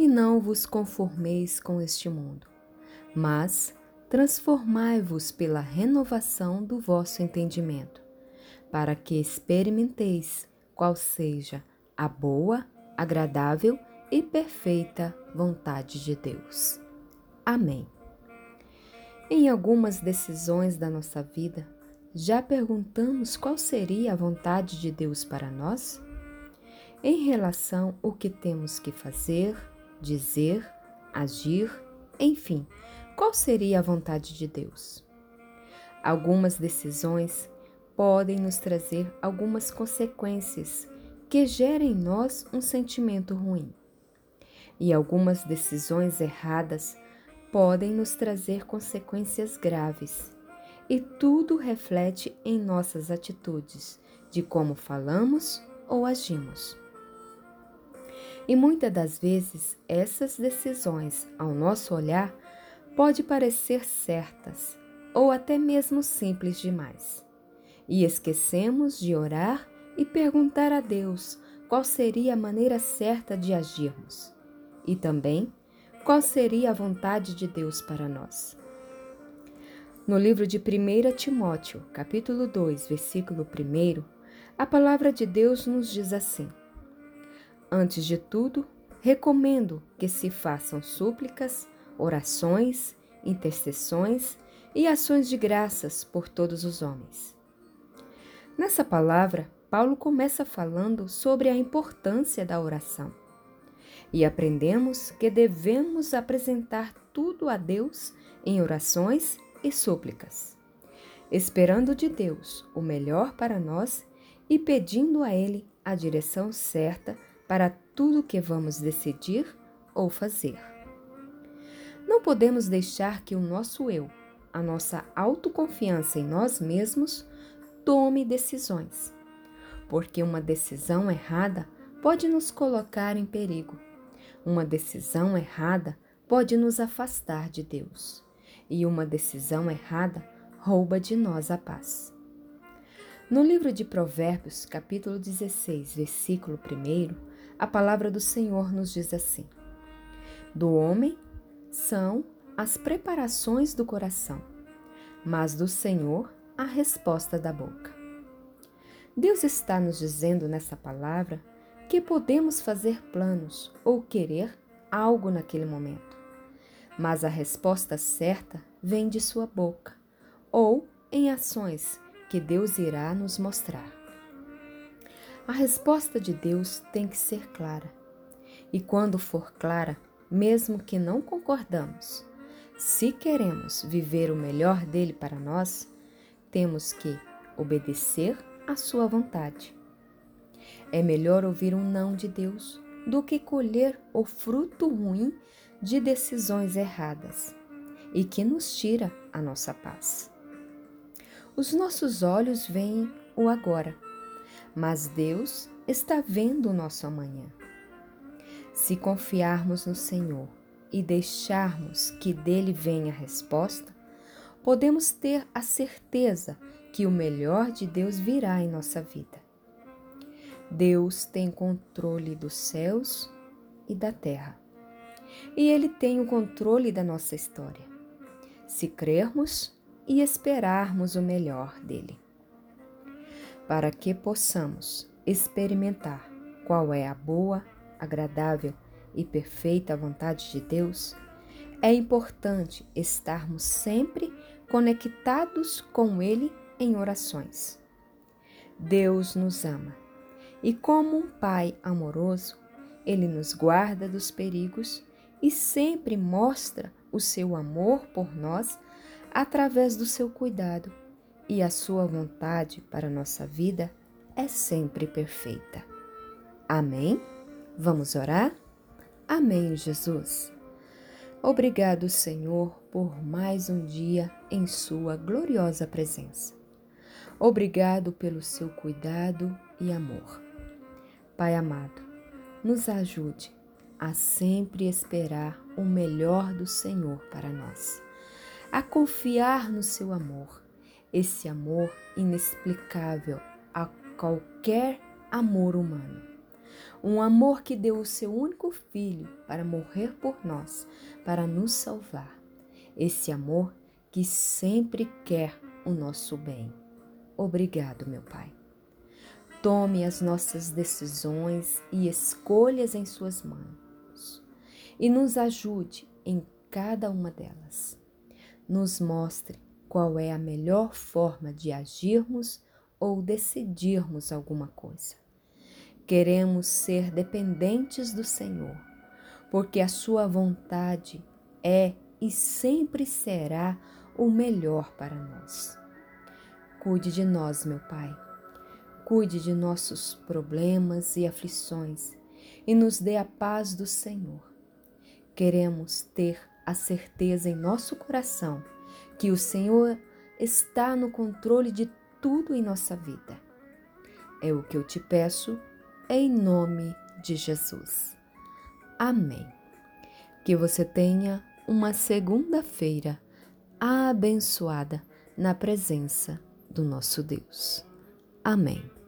e não vos conformeis com este mundo, mas transformai-vos pela renovação do vosso entendimento, para que experimenteis qual seja a boa, agradável e perfeita vontade de Deus. Amém. Em algumas decisões da nossa vida, já perguntamos qual seria a vontade de Deus para nós? Em relação ao que temos que fazer, dizer, agir, enfim, qual seria a vontade de Deus? Algumas decisões podem nos trazer algumas consequências que gerem em nós um sentimento ruim. E algumas decisões erradas podem nos trazer consequências graves. E tudo reflete em nossas atitudes, de como falamos ou agimos. E muitas das vezes essas decisões, ao nosso olhar, pode parecer certas ou até mesmo simples demais. E esquecemos de orar e perguntar a Deus qual seria a maneira certa de agirmos e também qual seria a vontade de Deus para nós. No livro de 1 Timóteo, capítulo 2, versículo 1, a palavra de Deus nos diz assim: Antes de tudo, recomendo que se façam súplicas, orações, intercessões e ações de graças por todos os homens. Nessa palavra, Paulo começa falando sobre a importância da oração. E aprendemos que devemos apresentar tudo a Deus em orações e súplicas, esperando de Deus o melhor para nós e pedindo a Ele a direção certa para tudo que vamos decidir ou fazer. Não podemos deixar que o nosso eu, a nossa autoconfiança em nós mesmos, tome decisões, porque uma decisão errada pode nos colocar em perigo. Uma decisão errada pode nos afastar de Deus, e uma decisão errada rouba de nós a paz. No livro de Provérbios, capítulo 16, versículo 1, a palavra do Senhor nos diz assim: Do homem são as preparações do coração, mas do Senhor a resposta da boca. Deus está nos dizendo nessa palavra que podemos fazer planos ou querer algo naquele momento, mas a resposta certa vem de Sua boca ou em ações que Deus irá nos mostrar. A resposta de Deus tem que ser clara. E quando for clara, mesmo que não concordamos, se queremos viver o melhor dele para nós, temos que obedecer à sua vontade. É melhor ouvir um não de Deus do que colher o fruto ruim de decisões erradas e que nos tira a nossa paz. Os nossos olhos veem o agora mas Deus está vendo o nosso amanhã. Se confiarmos no Senhor e deixarmos que dele venha a resposta, podemos ter a certeza que o melhor de Deus virá em nossa vida. Deus tem controle dos céus e da terra. E Ele tem o controle da nossa história, se crermos e esperarmos o melhor dele para que possamos experimentar qual é a boa, agradável e perfeita vontade de Deus, é importante estarmos sempre conectados com Ele em orações. Deus nos ama e, como um Pai amoroso, Ele nos guarda dos perigos e sempre mostra o seu amor por nós através do seu cuidado e a sua vontade para a nossa vida é sempre perfeita. Amém? Vamos orar? Amém, Jesus. Obrigado, Senhor, por mais um dia em Sua gloriosa presença. Obrigado pelo seu cuidado e amor. Pai amado, nos ajude a sempre esperar o melhor do Senhor para nós, a confiar no seu amor, esse amor inexplicável a qualquer amor humano. Um amor que deu o seu único filho para morrer por nós, para nos salvar. Esse amor que sempre quer o nosso bem. Obrigado, meu Pai. Tome as nossas decisões e escolhas em Suas mãos e nos ajude em cada uma delas. Nos mostre qual é a melhor forma de agirmos ou decidirmos alguma coisa. Queremos ser dependentes do Senhor, porque a Sua vontade é e sempre será o melhor para nós. Cuide de nós, meu Pai. Cuide de nossos problemas e aflições e nos dê a paz do Senhor. Queremos ter a certeza em nosso coração que o Senhor está no controle de tudo em nossa vida. É o que eu te peço, em nome de Jesus. Amém. Que você tenha uma segunda-feira abençoada na presença do nosso Deus. Amém.